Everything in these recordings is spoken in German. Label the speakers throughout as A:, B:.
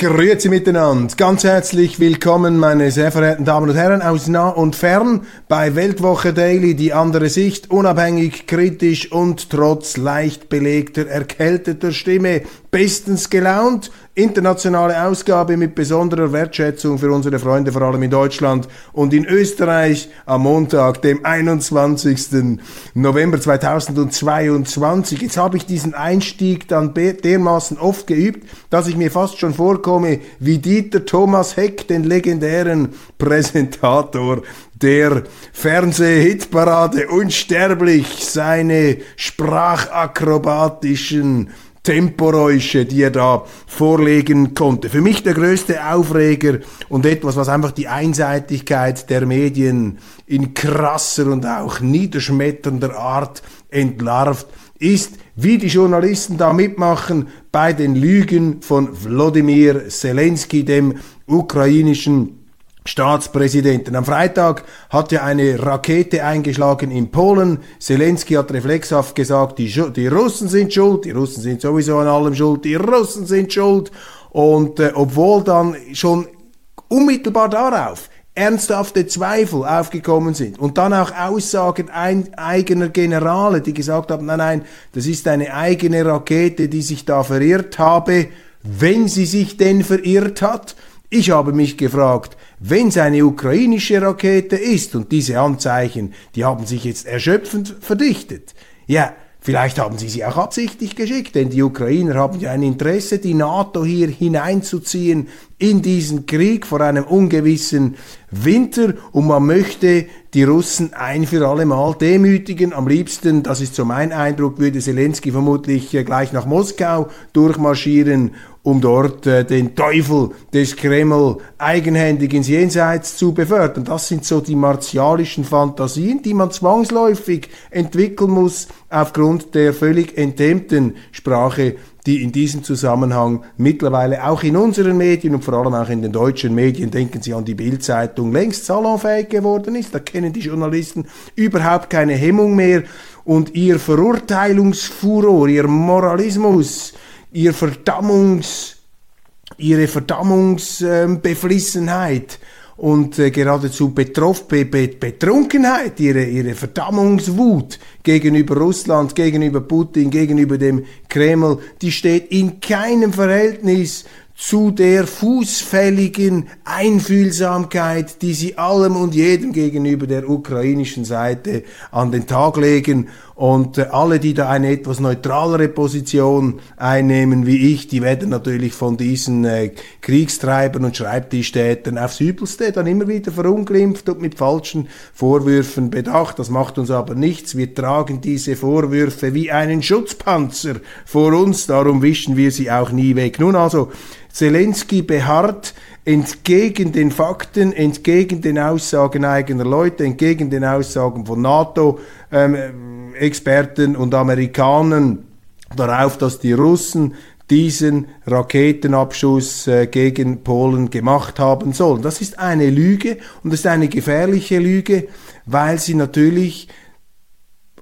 A: Grüezi miteinander. Ganz herzlich willkommen, meine sehr verehrten Damen und Herren aus nah und fern bei Weltwoche Daily, die andere Sicht, unabhängig, kritisch und trotz leicht belegter, erkälteter Stimme bestens gelaunt, internationale Ausgabe mit besonderer Wertschätzung für unsere Freunde, vor allem in Deutschland und in Österreich am Montag, dem 21. November 2022. Jetzt habe ich diesen Einstieg dann dermaßen oft geübt, dass ich mir fast schon vorkomme wie Dieter Thomas Heck, den legendären Präsentator der Fernsehhitparade unsterblich seine sprachakrobatischen Temporäusche, die er da vorlegen konnte. Für mich der größte Aufreger und etwas, was einfach die Einseitigkeit der Medien in krasser und auch niederschmetternder Art entlarvt, ist, wie die Journalisten da mitmachen bei den Lügen von Wladimir Zelensky, dem ukrainischen Staatspräsidenten. Am Freitag hat er eine Rakete eingeschlagen in Polen. Zelensky hat reflexhaft gesagt, die, die, Russen sind schuld, die Russen sind sowieso an allem schuld, die Russen sind schuld. Und äh, obwohl dann schon unmittelbar darauf ernsthafte Zweifel aufgekommen sind und dann auch Aussagen ein, eigener Generale, die gesagt haben, nein, nein, das ist eine eigene Rakete, die sich da verirrt habe, wenn sie sich denn verirrt hat. Ich habe mich gefragt, wenn es eine ukrainische Rakete ist und diese Anzeichen, die haben sich jetzt erschöpfend verdichtet, ja, Vielleicht haben sie sie auch absichtlich geschickt, denn die Ukrainer haben ja ein Interesse, die NATO hier hineinzuziehen in diesen Krieg vor einem ungewissen Winter und man möchte die Russen ein für alle Mal demütigen. Am liebsten, das ist so mein Eindruck, würde Zelensky vermutlich äh, gleich nach Moskau durchmarschieren um dort äh, den Teufel des Kreml eigenhändig ins Jenseits zu befördern. Das sind so die martialischen Fantasien, die man zwangsläufig entwickeln muss aufgrund der völlig enthemmten Sprache, die in diesem Zusammenhang mittlerweile auch in unseren Medien und vor allem auch in den deutschen Medien, denken Sie an die Bildzeitung, längst salonfähig geworden ist. Da kennen die Journalisten überhaupt keine Hemmung mehr und ihr Verurteilungsfuror, ihr Moralismus, ihr Verdammungs, ihre Verdammungsbeflissenheit und äh, geradezu Betroff, Be Be Betrunkenheit, ihre, ihre Verdammungswut gegenüber Russland, gegenüber Putin, gegenüber dem Kreml, die steht in keinem Verhältnis zu der fußfälligen Einfühlsamkeit, die sie allem und jedem gegenüber der ukrainischen Seite an den Tag legen. Und äh, alle, die da eine etwas neutralere Position einnehmen wie ich, die werden natürlich von diesen äh, Kriegstreibern und Schreibtischtätern aufs Übelste dann immer wieder verunglimpft und mit falschen Vorwürfen bedacht. Das macht uns aber nichts. Wir tragen diese Vorwürfe wie einen Schutzpanzer vor uns, darum wischen wir sie auch nie weg. Nun also, Zelensky beharrt entgegen den Fakten, entgegen den Aussagen eigener Leute, entgegen den Aussagen von NATO-Experten ähm, und Amerikanern darauf, dass die Russen diesen Raketenabschuss äh, gegen Polen gemacht haben sollen. Das ist eine Lüge und das ist eine gefährliche Lüge, weil sie natürlich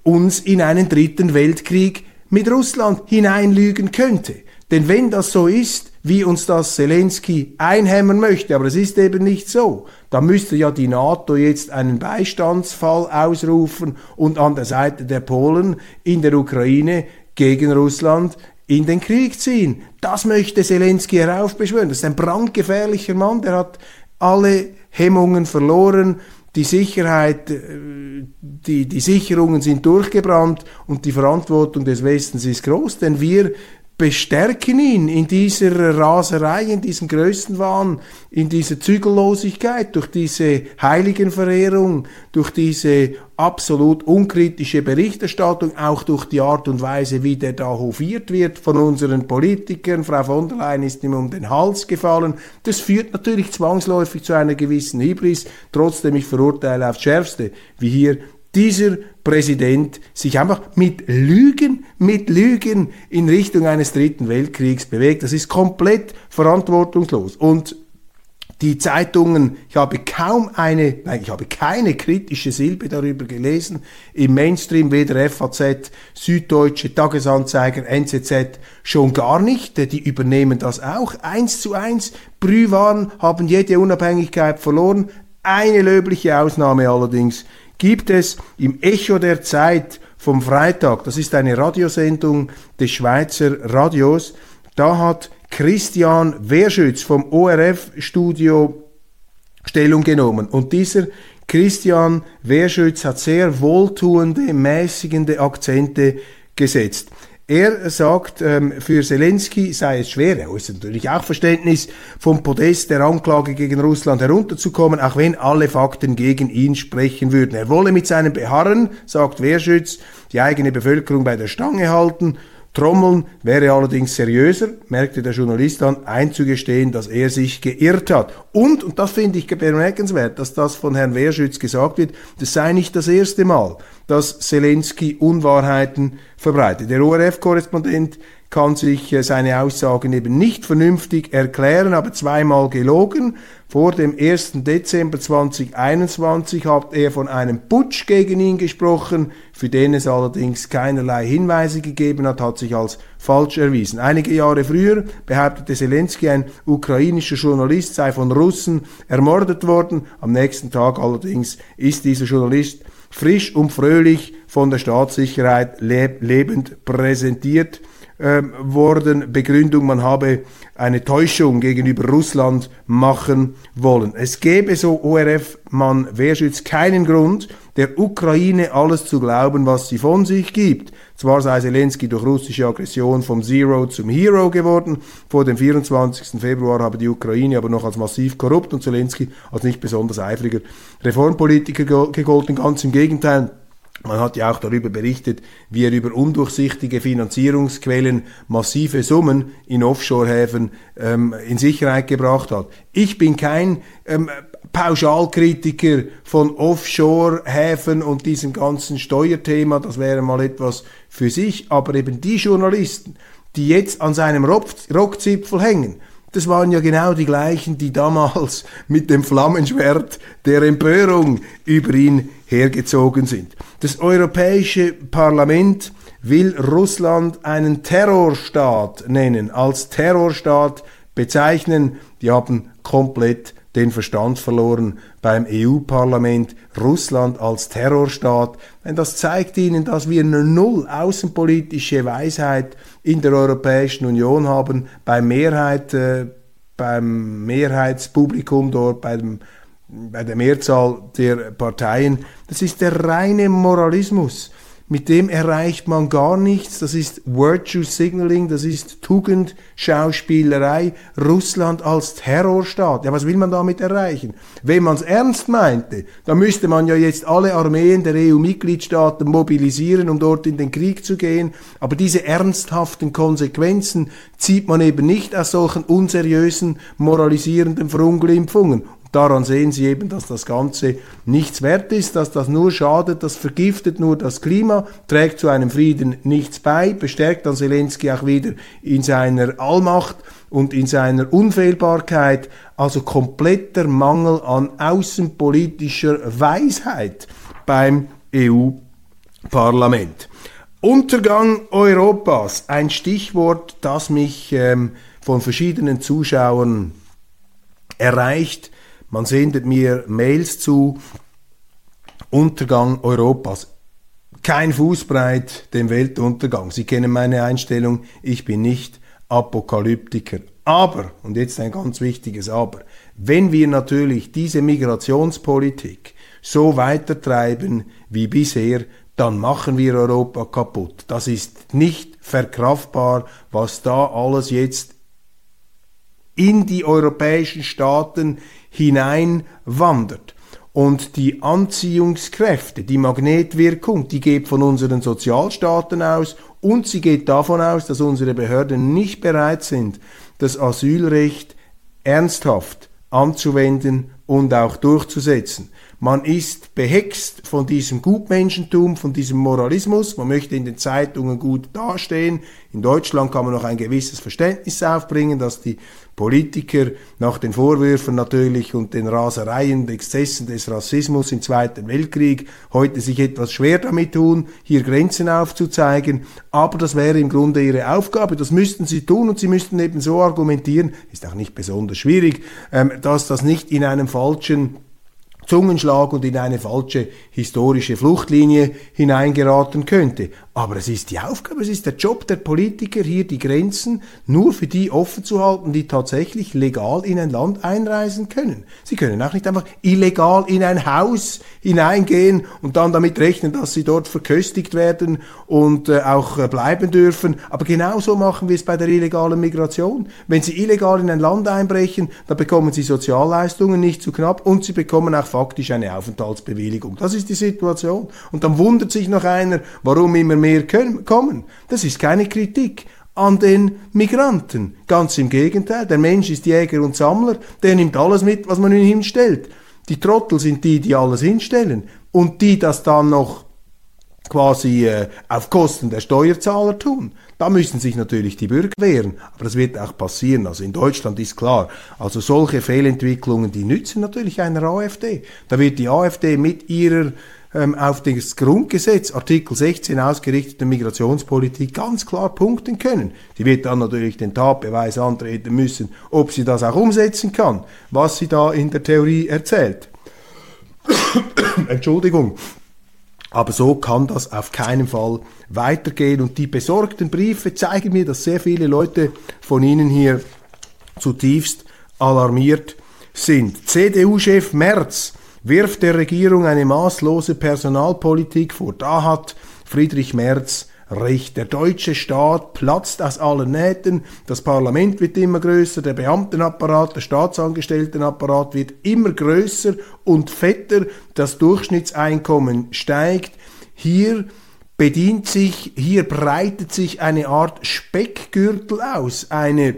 A: uns in einen dritten Weltkrieg mit Russland hineinlügen könnte. Denn wenn das so ist, wie uns das Zelensky einhämmern möchte, aber es ist eben nicht so, dann müsste ja die NATO jetzt einen Beistandsfall ausrufen und an der Seite der Polen in der Ukraine gegen Russland in den Krieg ziehen. Das möchte Zelensky heraufbeschwören. Das ist ein brandgefährlicher Mann, der hat alle Hemmungen verloren, die Sicherheit, äh, die, die Sicherungen sind durchgebrannt und die Verantwortung des Westens ist groß, denn wir bestärken ihn in dieser Raserei, in diesem Größenwahn, in dieser Zügellosigkeit, durch diese Heiligenverehrung, durch diese absolut unkritische Berichterstattung, auch durch die Art und Weise, wie der da hofiert wird von unseren Politikern. Frau von der Leyen ist ihm um den Hals gefallen. Das führt natürlich zwangsläufig zu einer gewissen Hybris. Trotzdem, ich verurteile aufs Schärfste, wie hier dieser Präsident sich einfach mit Lügen, mit Lügen in Richtung eines dritten Weltkriegs bewegt. Das ist komplett verantwortungslos. Und die Zeitungen, ich habe kaum eine, nein, ich habe keine kritische Silbe darüber gelesen. Im Mainstream weder FAZ, Süddeutsche, Tagesanzeiger, NZZ schon gar nicht. Die übernehmen das auch. Eins zu eins. Brühwaren haben jede Unabhängigkeit verloren. Eine löbliche Ausnahme allerdings gibt es im Echo der Zeit vom Freitag, das ist eine Radiosendung des Schweizer Radios, da hat Christian Wehrschütz vom ORF-Studio Stellung genommen. Und dieser Christian Wehrschütz hat sehr wohltuende, mäßigende Akzente gesetzt. Er sagt, ähm, für Zelensky sei es schwer, er ist natürlich auch Verständnis, vom Podest der Anklage gegen Russland herunterzukommen, auch wenn alle Fakten gegen ihn sprechen würden. Er wolle mit seinem Beharren, sagt Wehrschütz, die eigene Bevölkerung bei der Stange halten Trommeln wäre allerdings seriöser, merkte der Journalist an, einzugestehen, dass er sich geirrt hat. Und, und das finde ich bemerkenswert, dass das von Herrn Wehrschütz gesagt wird, das sei nicht das erste Mal, dass Zelensky Unwahrheiten verbreitet. Der ORF-Korrespondent kann sich äh, seine Aussagen eben nicht vernünftig erklären, aber zweimal gelogen. Vor dem 1. Dezember 2021 hat er von einem Putsch gegen ihn gesprochen, für den es allerdings keinerlei Hinweise gegeben hat, hat sich als falsch erwiesen. Einige Jahre früher behauptete Zelensky, ein ukrainischer Journalist sei von Russen ermordet worden. Am nächsten Tag allerdings ist dieser Journalist frisch und fröhlich von der Staatssicherheit leb lebend präsentiert ähm, worden. Begründung, man habe eine Täuschung gegenüber Russland machen wollen. Es gäbe so ORF-Mann Wehrschütz keinen Grund, der Ukraine alles zu glauben, was sie von sich gibt. Zwar sei Zelensky durch russische Aggression vom Zero zum Hero geworden. Vor dem 24. Februar habe die Ukraine aber noch als massiv korrupt und Zelensky als nicht besonders eifriger Reformpolitiker gegolten. Ganz im Gegenteil. Man hat ja auch darüber berichtet, wie er über undurchsichtige Finanzierungsquellen massive Summen in Offshore-Häfen ähm, in Sicherheit gebracht hat. Ich bin kein ähm, Pauschalkritiker von Offshore-Häfen und diesem ganzen Steuerthema, das wäre mal etwas für sich, aber eben die Journalisten, die jetzt an seinem Rockzipfel hängen, das waren ja genau die gleichen, die damals mit dem Flammenschwert der Empörung über ihn hergezogen sind. Das Europäische Parlament will Russland einen Terrorstaat nennen, als Terrorstaat bezeichnen. Die haben komplett den Verstand verloren beim EU-Parlament, Russland als Terrorstaat. Denn das zeigt ihnen, dass wir eine null außenpolitische Weisheit in der Europäischen Union haben, bei Mehrheit, äh, beim Mehrheitspublikum dort, bei dem bei der Mehrzahl der Parteien, das ist der reine Moralismus. Mit dem erreicht man gar nichts. Das ist Virtue Signaling, das ist Tugendschauspielerei. Russland als Terrorstaat. Ja, was will man damit erreichen? Wenn man es ernst meinte, dann müsste man ja jetzt alle Armeen der EU-Mitgliedstaaten mobilisieren, um dort in den Krieg zu gehen. Aber diese ernsthaften Konsequenzen zieht man eben nicht aus solchen unseriösen, moralisierenden Verunglimpfungen. Daran sehen Sie eben, dass das Ganze nichts wert ist, dass das nur schadet, das vergiftet nur das Klima, trägt zu einem Frieden nichts bei, bestärkt dann Zelensky auch wieder in seiner Allmacht und in seiner Unfehlbarkeit, also kompletter Mangel an außenpolitischer Weisheit beim EU-Parlament. Untergang Europas, ein Stichwort, das mich ähm, von verschiedenen Zuschauern erreicht man sendet mir Mails zu. Untergang Europas. Kein Fußbreit dem Weltuntergang. Sie kennen meine Einstellung. Ich bin nicht Apokalyptiker. Aber, und jetzt ein ganz wichtiges Aber, wenn wir natürlich diese Migrationspolitik so weitertreiben wie bisher, dann machen wir Europa kaputt. Das ist nicht verkraftbar, was da alles jetzt in die europäischen Staaten hineinwandert. Und die Anziehungskräfte, die Magnetwirkung, die geht von unseren Sozialstaaten aus und sie geht davon aus, dass unsere Behörden nicht bereit sind, das Asylrecht ernsthaft anzuwenden und auch durchzusetzen. Man ist behext von diesem Gutmenschentum, von diesem Moralismus. Man möchte in den Zeitungen gut dastehen. In Deutschland kann man noch ein gewisses Verständnis aufbringen, dass die Politiker nach den Vorwürfen natürlich und den Rasereien und Exzessen des Rassismus im Zweiten Weltkrieg heute sich etwas schwer damit tun, hier Grenzen aufzuzeigen. Aber das wäre im Grunde ihre Aufgabe. Das müssten sie tun und sie müssten eben so argumentieren, ist auch nicht besonders schwierig, ähm, dass das nicht in einem falschen Zungenschlag und in eine falsche historische Fluchtlinie hineingeraten könnte. Aber es ist die Aufgabe, es ist der Job der Politiker, hier die Grenzen nur für die offen zu halten, die tatsächlich legal in ein Land einreisen können. Sie können auch nicht einfach illegal in ein Haus hineingehen und dann damit rechnen, dass sie dort verköstigt werden und äh, auch äh, bleiben dürfen. Aber genauso machen wir es bei der illegalen Migration. Wenn sie illegal in ein Land einbrechen, dann bekommen sie Sozialleistungen nicht zu knapp und sie bekommen auch faktisch eine Aufenthaltsbewilligung. Das ist die Situation. Und dann wundert sich noch einer, warum immer mehr mehr kommen. Das ist keine Kritik an den Migranten. Ganz im Gegenteil, der Mensch ist Jäger und Sammler, der nimmt alles mit, was man ihm hinstellt. Die Trottel sind die, die alles hinstellen. Und die das dann noch quasi äh, auf Kosten der Steuerzahler tun. Da müssen sich natürlich die Bürger wehren, aber das wird auch passieren. Also in Deutschland ist klar, also solche Fehlentwicklungen, die nützen natürlich einer AfD. Da wird die AfD mit ihrer ähm, auf das Grundgesetz, Artikel 16 ausgerichtete Migrationspolitik ganz klar punkten können. Sie wird dann natürlich den Tatbeweis antreten müssen, ob sie das auch umsetzen kann, was sie da in der Theorie erzählt. Entschuldigung. Aber so kann das auf keinen Fall weitergehen. Und die besorgten Briefe zeigen mir, dass sehr viele Leute von Ihnen hier zutiefst alarmiert sind. CDU-Chef Merz wirft der Regierung eine maßlose Personalpolitik vor. Da hat Friedrich Merz recht. Der deutsche Staat platzt aus allen Nähten, das Parlament wird immer größer, der Beamtenapparat, der Staatsangestelltenapparat wird immer größer und fetter, das Durchschnittseinkommen steigt. Hier bedient sich, hier breitet sich eine Art Speckgürtel aus, eine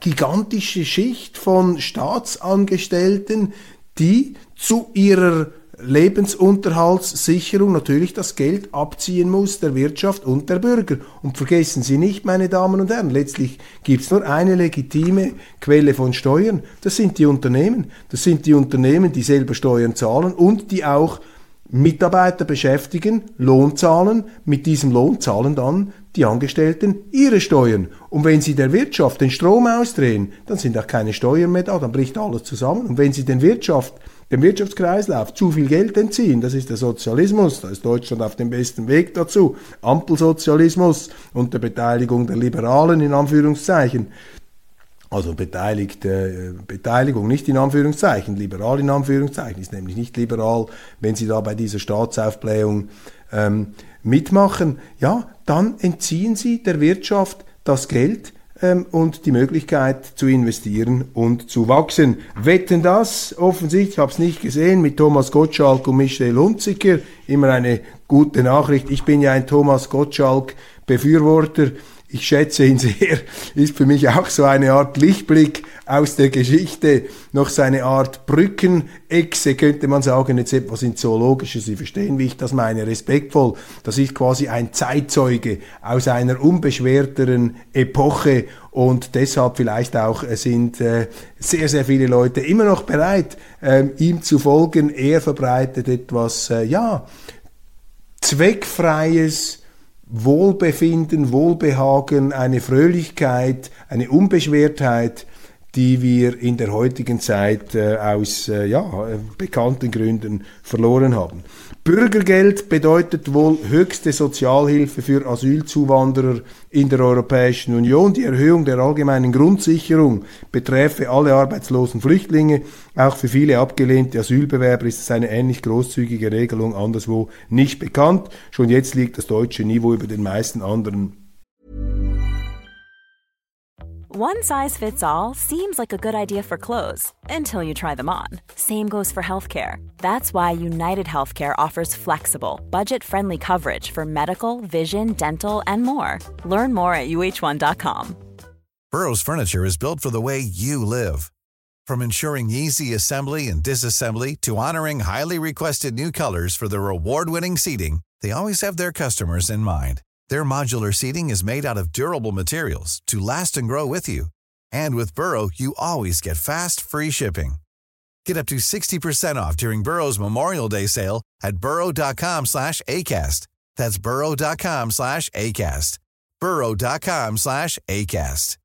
A: gigantische Schicht von Staatsangestellten, die zu ihrer Lebensunterhaltssicherung natürlich das Geld abziehen muss der Wirtschaft und der Bürger. Und vergessen Sie nicht, meine Damen und Herren, letztlich gibt es nur eine legitime Quelle von Steuern. Das sind die Unternehmen. Das sind die Unternehmen, die selber Steuern zahlen und die auch Mitarbeiter beschäftigen, Lohn zahlen. Mit diesem Lohn zahlen dann die Angestellten ihre Steuern. Und wenn sie der Wirtschaft den Strom ausdrehen, dann sind auch keine Steuern mehr da, dann bricht alles zusammen. Und wenn sie den Wirtschaft, dem Wirtschaftskreislauf zu viel Geld entziehen, das ist der Sozialismus, da ist Deutschland auf dem besten Weg dazu, Ampelsozialismus unter Beteiligung der Liberalen in Anführungszeichen, also beteiligte äh, Beteiligung, nicht in Anführungszeichen, liberal in Anführungszeichen, ist nämlich nicht liberal, wenn Sie da bei dieser Staatsaufblähung ähm, mitmachen, ja, dann entziehen Sie der Wirtschaft das Geld ähm, und die Möglichkeit zu investieren und zu wachsen. Wetten das? Offensichtlich, ich habe es nicht gesehen, mit Thomas Gottschalk und Michel Hunziker. Immer eine gute Nachricht. Ich bin ja ein Thomas Gottschalk Befürworter ich schätze ihn sehr, ist für mich auch so eine Art Lichtblick aus der Geschichte, noch so eine Art Brückenechse, könnte man sagen, jetzt etwas in Zoologisches. Sie verstehen, wie ich das meine, respektvoll. Das ist quasi ein Zeitzeuge aus einer unbeschwerteren Epoche und deshalb vielleicht auch sind äh, sehr, sehr viele Leute immer noch bereit, äh, ihm zu folgen. Er verbreitet etwas, äh, ja, zweckfreies, Wohlbefinden, Wohlbehagen, eine Fröhlichkeit, eine Unbeschwertheit, die wir in der heutigen Zeit äh, aus äh, ja, bekannten Gründen verloren haben. Bürgergeld bedeutet wohl höchste Sozialhilfe für Asylzuwanderer in der Europäischen Union. Die Erhöhung der allgemeinen Grundsicherung beträfe alle arbeitslosen Flüchtlinge. Auch für viele abgelehnte Asylbewerber ist es eine ähnlich großzügige Regelung anderswo nicht bekannt. Schon jetzt liegt das deutsche Niveau über den meisten anderen
B: One size fits all seems like a good idea for clothes until you try them on. Same goes for healthcare. That's why United Healthcare offers flexible, budget friendly coverage for medical, vision, dental, and more. Learn more at uh1.com.
C: Burrow's Furniture is built for the way you live. From ensuring easy assembly and disassembly to honoring highly requested new colors for their award winning seating, they always have their customers in mind. Their modular seating is made out of durable materials to last and grow with you. And with Burrow, you always get fast, free shipping. Get up to 60% off during Burrow's Memorial Day sale at burrow.com slash ACAST. That's burrow.com slash ACAST. burrow.com slash ACAST.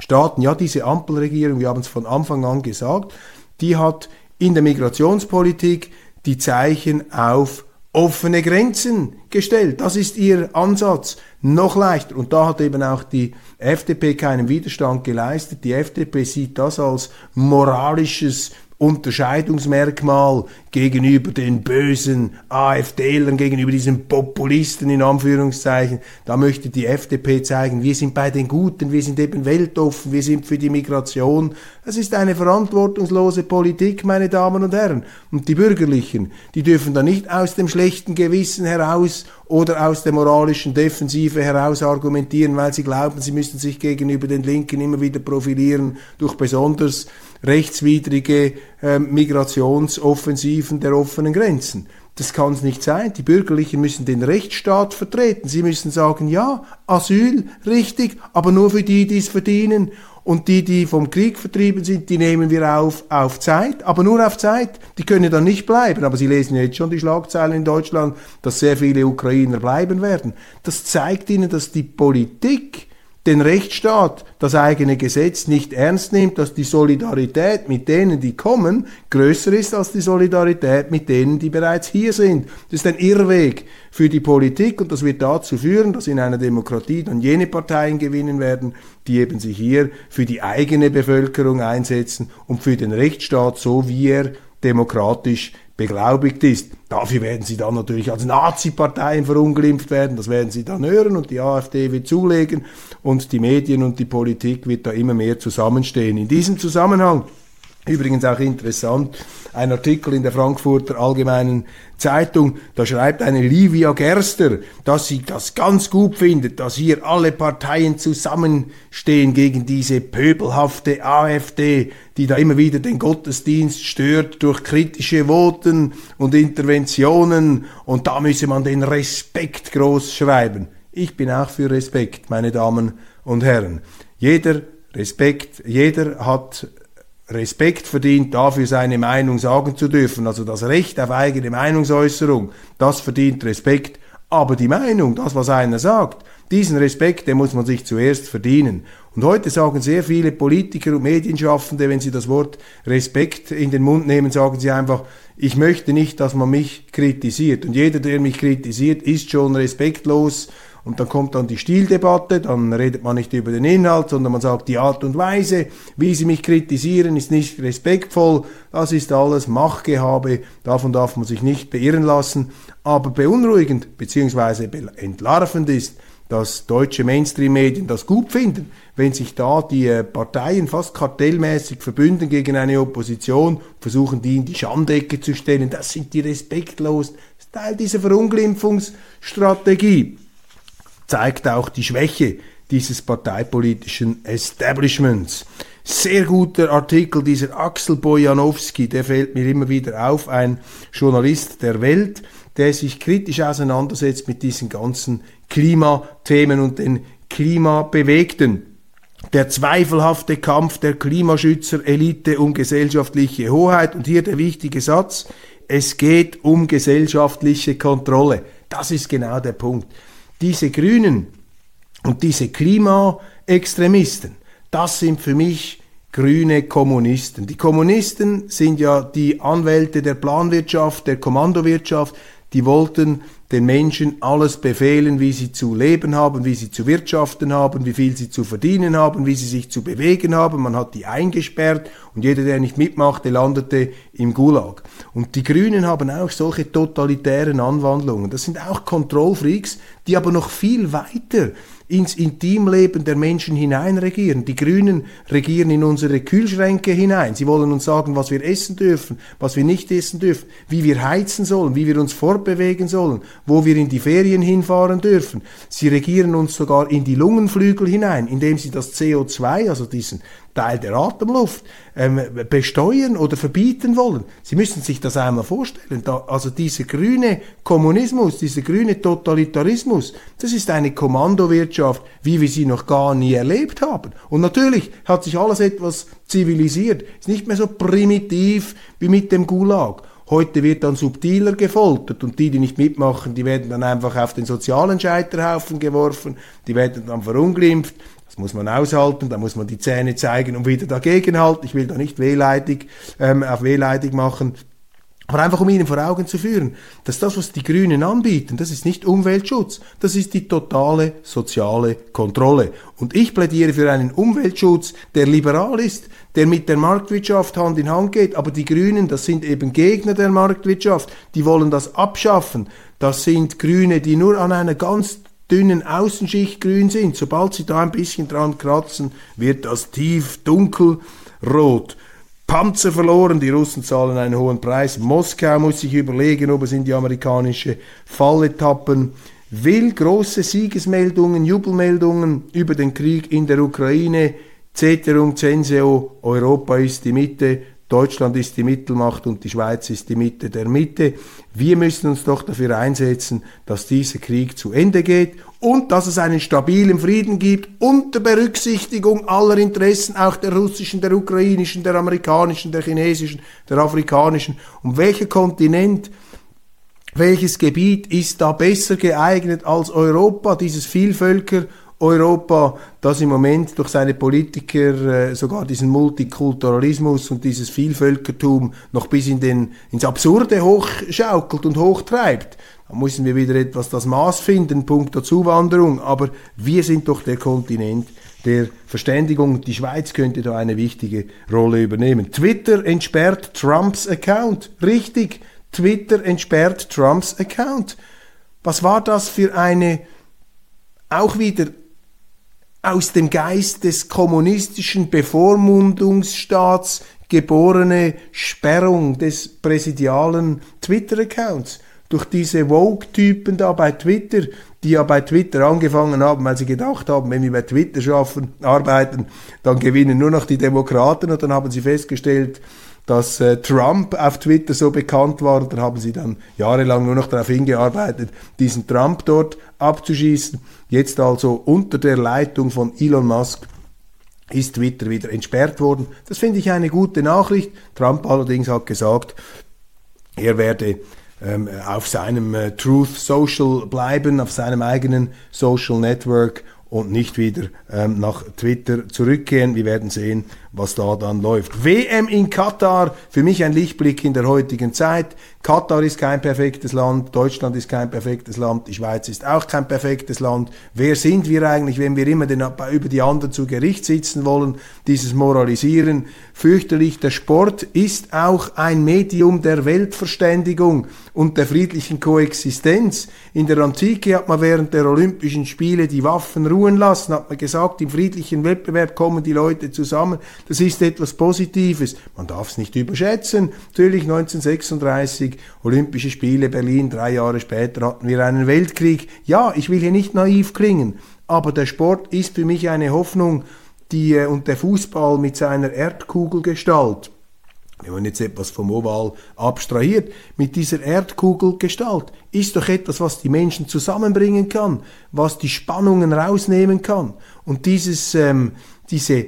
A: Staaten, ja, diese Ampelregierung, wir haben es von Anfang an gesagt, die hat in der Migrationspolitik die Zeichen auf offene Grenzen gestellt. Das ist ihr Ansatz. Noch leichter. Und da hat eben auch die FDP keinen Widerstand geleistet. Die FDP sieht das als moralisches Unterscheidungsmerkmal gegenüber den bösen AfDlern, gegenüber diesen Populisten in Anführungszeichen. Da möchte die FDP zeigen, wir sind bei den Guten, wir sind eben weltoffen, wir sind für die Migration. Das ist eine verantwortungslose Politik, meine Damen und Herren. Und die Bürgerlichen, die dürfen da nicht aus dem schlechten Gewissen heraus oder aus der moralischen Defensive heraus argumentieren, weil sie glauben, sie müssten sich gegenüber den Linken immer wieder profilieren durch besonders rechtswidrige äh, Migrationsoffensiven der offenen Grenzen. Das kann es nicht sein. Die Bürgerlichen müssen den Rechtsstaat vertreten. Sie müssen sagen, ja, Asyl, richtig, aber nur für die, die es verdienen. Und die, die vom Krieg vertrieben sind, die nehmen wir auf, auf Zeit, aber nur auf Zeit. Die können dann nicht bleiben. Aber Sie lesen jetzt schon die Schlagzeilen in Deutschland, dass sehr viele Ukrainer bleiben werden. Das zeigt Ihnen, dass die Politik den Rechtsstaat, das eigene Gesetz nicht ernst nimmt, dass die Solidarität mit denen, die kommen, größer ist als die Solidarität mit denen, die bereits hier sind. Das ist ein Irrweg für die Politik und das wird dazu führen, dass in einer Demokratie dann jene Parteien gewinnen werden, die eben sich hier für die eigene Bevölkerung einsetzen und für den Rechtsstaat, so wie er demokratisch beglaubigt ist. Dafür werden sie dann natürlich als Nazi-Parteien verunglimpft werden, das werden sie dann hören und die AfD wird zulegen und die Medien und die Politik wird da immer mehr zusammenstehen. In diesem Zusammenhang Übrigens auch interessant, ein Artikel in der Frankfurter Allgemeinen Zeitung, da schreibt eine Livia Gerster, dass sie das ganz gut findet, dass hier alle Parteien zusammenstehen gegen diese pöbelhafte AfD, die da immer wieder den Gottesdienst stört durch kritische Voten und Interventionen und da müsse man den Respekt groß schreiben. Ich bin auch für Respekt, meine Damen und Herren. Jeder Respekt, jeder hat Respekt verdient, dafür seine Meinung sagen zu dürfen. Also das Recht auf eigene Meinungsäußerung, das verdient Respekt. Aber die Meinung, das, was einer sagt, diesen Respekt, den muss man sich zuerst verdienen. Und heute sagen sehr viele Politiker und Medienschaffende, wenn sie das Wort Respekt in den Mund nehmen, sagen sie einfach, ich möchte nicht, dass man mich kritisiert. Und jeder, der mich kritisiert, ist schon respektlos und dann kommt dann die Stildebatte, dann redet man nicht über den Inhalt, sondern man sagt, die Art und Weise, wie sie mich kritisieren, ist nicht respektvoll. Das ist alles Machtgehabe, davon darf man sich nicht beirren lassen. Aber beunruhigend bzw. entlarvend ist, dass deutsche Mainstream-Medien das gut finden, wenn sich da die äh, Parteien fast kartellmäßig verbünden gegen eine Opposition, versuchen die in die Schandecke zu stellen. Das sind die respektlos. Das ist Teil dieser Verunglimpfungsstrategie zeigt auch die Schwäche dieses parteipolitischen Establishments. Sehr guter Artikel dieser Axel Bojanowski, der fällt mir immer wieder auf, ein Journalist der Welt, der sich kritisch auseinandersetzt mit diesen ganzen Klimathemen und den Klimabewegten. Der zweifelhafte Kampf der Klimaschützer-Elite um gesellschaftliche Hoheit und hier der wichtige Satz, es geht um gesellschaftliche Kontrolle. Das ist genau der Punkt diese Grünen und diese Klima Extremisten, das sind für mich grüne Kommunisten. Die Kommunisten sind ja die Anwälte der Planwirtschaft, der Kommandowirtschaft, die wollten den Menschen alles befehlen, wie sie zu leben haben, wie sie zu wirtschaften haben, wie viel sie zu verdienen haben, wie sie sich zu bewegen haben. Man hat die eingesperrt und jeder, der nicht mitmachte, landete im Gulag. Und die Grünen haben auch solche totalitären Anwandlungen. Das sind auch Kontrollfreaks, die aber noch viel weiter ins Intimleben der Menschen hinein regieren. Die Grünen regieren in unsere Kühlschränke hinein. Sie wollen uns sagen, was wir essen dürfen, was wir nicht essen dürfen, wie wir heizen sollen, wie wir uns fortbewegen sollen, wo wir in die Ferien hinfahren dürfen. Sie regieren uns sogar in die Lungenflügel hinein, indem sie das CO2, also diesen Teil der Atemluft ähm, besteuern oder verbieten wollen. Sie müssen sich das einmal vorstellen. Da, also dieser grüne Kommunismus, dieser grüne Totalitarismus, das ist eine Kommandowirtschaft, wie wir sie noch gar nie erlebt haben. Und natürlich hat sich alles etwas zivilisiert, ist nicht mehr so primitiv wie mit dem Gulag. Heute wird dann subtiler gefoltert und die, die nicht mitmachen, die werden dann einfach auf den sozialen Scheiterhaufen geworfen, die werden dann verunglimpft, muss man aushalten, da muss man die Zähne zeigen und wieder dagegenhalten. Ich will da nicht wehleidig, ähm, auf wehleidig machen. Aber einfach um Ihnen vor Augen zu führen, dass das, was die Grünen anbieten, das ist nicht Umweltschutz, das ist die totale soziale Kontrolle. Und ich plädiere für einen Umweltschutz, der liberal ist, der mit der Marktwirtschaft Hand in Hand geht. Aber die Grünen, das sind eben Gegner der Marktwirtschaft, die wollen das abschaffen. Das sind Grüne, die nur an einer ganz dünnen Außenschicht grün sind. Sobald sie da ein bisschen dran kratzen, wird das tief dunkelrot. Panzer verloren, die Russen zahlen einen hohen Preis. Moskau muss sich überlegen, ob es in die amerikanische Falle tappen will. Große Siegesmeldungen, Jubelmeldungen über den Krieg in der Ukraine. Ceterum censeo, Europa ist die Mitte, Deutschland ist die Mittelmacht und die Schweiz ist die Mitte der Mitte. Wir müssen uns doch dafür einsetzen, dass dieser Krieg zu Ende geht und dass es einen stabilen Frieden gibt unter Berücksichtigung aller Interessen, auch der russischen, der ukrainischen, der amerikanischen, der chinesischen, der afrikanischen. Und welcher Kontinent, welches Gebiet ist da besser geeignet als Europa, dieses Vielvölker- Europa, das im Moment durch seine Politiker äh, sogar diesen Multikulturalismus und dieses Vielvölkertum noch bis in den, ins Absurde hochschaukelt und hochtreibt. Da müssen wir wieder etwas das Maß finden, Punkt der Zuwanderung. Aber wir sind doch der Kontinent der Verständigung. Die Schweiz könnte da eine wichtige Rolle übernehmen. Twitter entsperrt Trumps Account. Richtig, Twitter entsperrt Trumps Account. Was war das für eine auch wieder aus dem Geist des kommunistischen Bevormundungsstaats geborene Sperrung des präsidialen Twitter-Accounts. Durch diese Vogue-Typen da bei Twitter, die ja bei Twitter angefangen haben, weil sie gedacht haben, wenn wir bei Twitter schaffen, arbeiten, dann gewinnen nur noch die Demokraten. Und dann haben sie festgestellt, dass äh, Trump auf Twitter so bekannt war dann haben sie dann jahrelang nur noch darauf hingearbeitet, diesen Trump dort abzuschießen. Jetzt also unter der Leitung von Elon Musk ist Twitter wieder entsperrt worden. Das finde ich eine gute Nachricht. Trump allerdings hat gesagt, er werde ähm, auf seinem äh, Truth Social bleiben, auf seinem eigenen Social Network und nicht wieder ähm, nach Twitter zurückgehen. Wir werden sehen, was da dann läuft. WM in Katar, für mich ein Lichtblick in der heutigen Zeit. Katar ist kein perfektes Land, Deutschland ist kein perfektes Land, die Schweiz ist auch kein perfektes Land. Wer sind wir eigentlich, wenn wir immer den, über die anderen zu Gericht sitzen wollen? Dieses Moralisieren, fürchterlich. Der Sport ist auch ein Medium der Weltverständigung und der friedlichen Koexistenz. In der Antike hat man während der Olympischen Spiele die Waffen ruhen lassen, hat man gesagt, im friedlichen Wettbewerb kommen die Leute zusammen. Das ist etwas Positives. Man darf es nicht überschätzen. Natürlich 1936 Olympische Spiele Berlin, drei Jahre später hatten wir einen Weltkrieg. Ja, ich will hier nicht naiv klingen, aber der Sport ist für mich eine Hoffnung, die äh, und der Fußball mit seiner Erdkugelgestalt wenn man jetzt etwas vom Oval abstrahiert, mit dieser Erdkugelgestalt, ist doch etwas, was die Menschen zusammenbringen kann, was die Spannungen rausnehmen kann. Und dieses, ähm, diese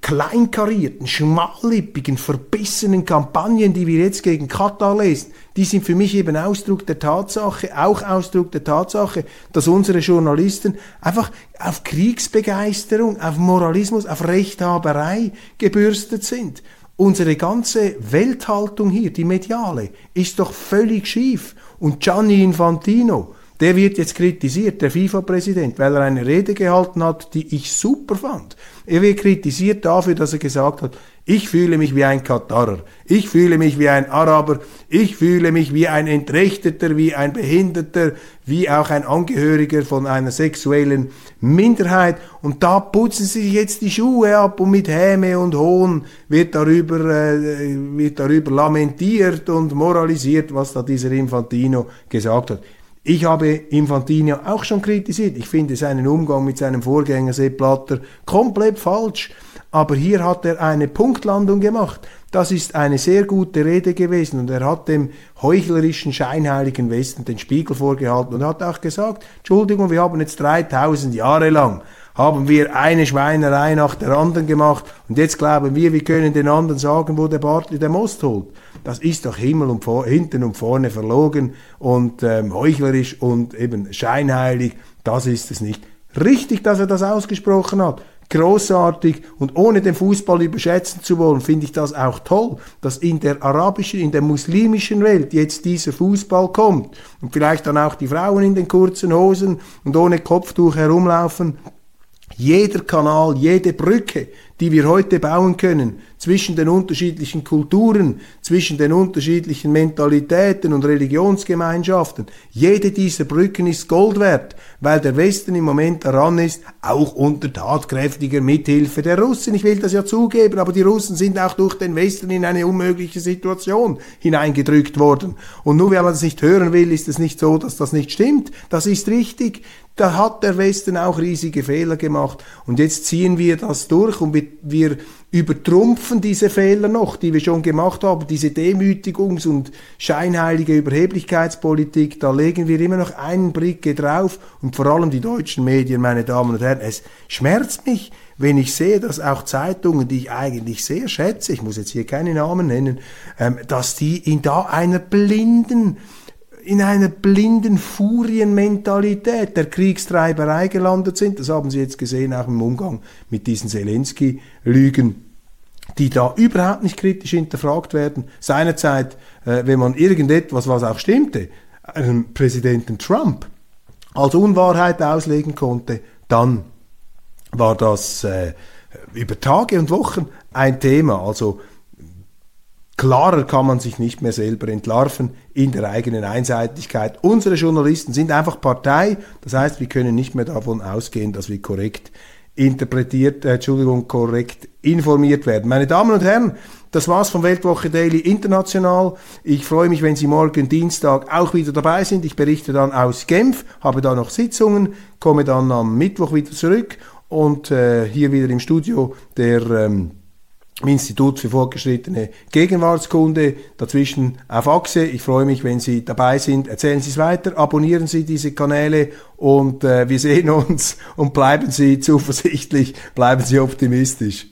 A: kleinkarierten, schmallippigen, verbissenen Kampagnen, die wir jetzt gegen Katar lesen, die sind für mich eben Ausdruck der Tatsache, auch Ausdruck der Tatsache, dass unsere Journalisten einfach auf Kriegsbegeisterung, auf Moralismus, auf Rechthaberei gebürstet sind. Unsere ganze Welthaltung hier, die mediale, ist doch völlig schief. Und Gianni Infantino, der wird jetzt kritisiert, der FIFA-Präsident, weil er eine Rede gehalten hat, die ich super fand. Er wird kritisiert dafür, dass er gesagt hat, ich fühle mich wie ein Katarer, ich fühle mich wie ein Araber, ich fühle mich wie ein Entrechteter, wie ein Behinderter, wie auch ein Angehöriger von einer sexuellen Minderheit. Und da putzen sie sich jetzt die Schuhe ab und mit Häme und Hohn wird darüber, äh, wird darüber lamentiert und moralisiert, was da dieser Infantino gesagt hat. Ich habe Infantino auch schon kritisiert. Ich finde seinen Umgang mit seinem Vorgänger Sepp Blatter komplett falsch. Aber hier hat er eine Punktlandung gemacht. Das ist eine sehr gute Rede gewesen und er hat dem heuchlerischen, scheinheiligen Westen den Spiegel vorgehalten und hat auch gesagt, Entschuldigung, wir haben jetzt 3000 Jahre lang haben wir eine Schweinerei nach der anderen gemacht und jetzt glauben wir, wir können den anderen sagen, wo der Bartli der Most holt. Das ist doch Himmel und vor, hinten und vorne verlogen und ähm, heuchlerisch und eben scheinheilig. Das ist es nicht. Richtig, dass er das ausgesprochen hat. Großartig und ohne den Fußball überschätzen zu wollen, finde ich das auch toll, dass in der arabischen, in der muslimischen Welt jetzt dieser Fußball kommt und vielleicht dann auch die Frauen in den kurzen Hosen und ohne Kopftuch herumlaufen jeder Kanal, jede Brücke, die wir heute bauen können zwischen den unterschiedlichen Kulturen, zwischen den unterschiedlichen Mentalitäten und Religionsgemeinschaften, jede dieser Brücken ist Gold wert, weil der Westen im Moment daran ist, auch unter tatkräftiger Mithilfe der Russen. Ich will das ja zugeben, aber die Russen sind auch durch den Westen in eine unmögliche Situation hineingedrückt worden. Und nur weil man das nicht hören will, ist es nicht so, dass das nicht stimmt. Das ist richtig. Da hat der Westen auch riesige Fehler gemacht. Und jetzt ziehen wir das durch und wir übertrumpfen diese Fehler noch, die wir schon gemacht haben, diese Demütigungs- und scheinheilige Überheblichkeitspolitik, da legen wir immer noch einen Bricke drauf. Und vor allem die deutschen Medien, meine Damen und Herren, es schmerzt mich, wenn ich sehe, dass auch Zeitungen, die ich eigentlich sehr schätze, ich muss jetzt hier keine Namen nennen, ähm, dass die in da einer blinden in einer blinden Furienmentalität der Kriegstreiberei gelandet sind. Das haben Sie jetzt gesehen, auch im Umgang mit diesen Zelensky-Lügen die da überhaupt nicht kritisch hinterfragt werden. Seinerzeit, äh, wenn man irgendetwas, was auch stimmte, einem Präsidenten Trump als Unwahrheit auslegen konnte, dann war das äh, über Tage und Wochen ein Thema. Also Klarer kann man sich nicht mehr selber entlarven in der eigenen Einseitigkeit. Unsere Journalisten sind einfach Partei, das heißt, wir können nicht mehr davon ausgehen, dass wir korrekt interpretiert, äh, Entschuldigung, korrekt informiert werden. Meine Damen und Herren, das war's vom Weltwoche Daily International. Ich freue mich, wenn Sie morgen Dienstag auch wieder dabei sind. Ich berichte dann aus Genf, habe da noch Sitzungen, komme dann am Mittwoch wieder zurück und äh, hier wieder im Studio der ähm, im Institut für fortgeschrittene Gegenwartskunde, dazwischen auf Achse. Ich freue mich, wenn Sie dabei sind. Erzählen Sie es weiter, abonnieren Sie diese Kanäle und äh, wir sehen uns und bleiben Sie zuversichtlich, bleiben Sie optimistisch.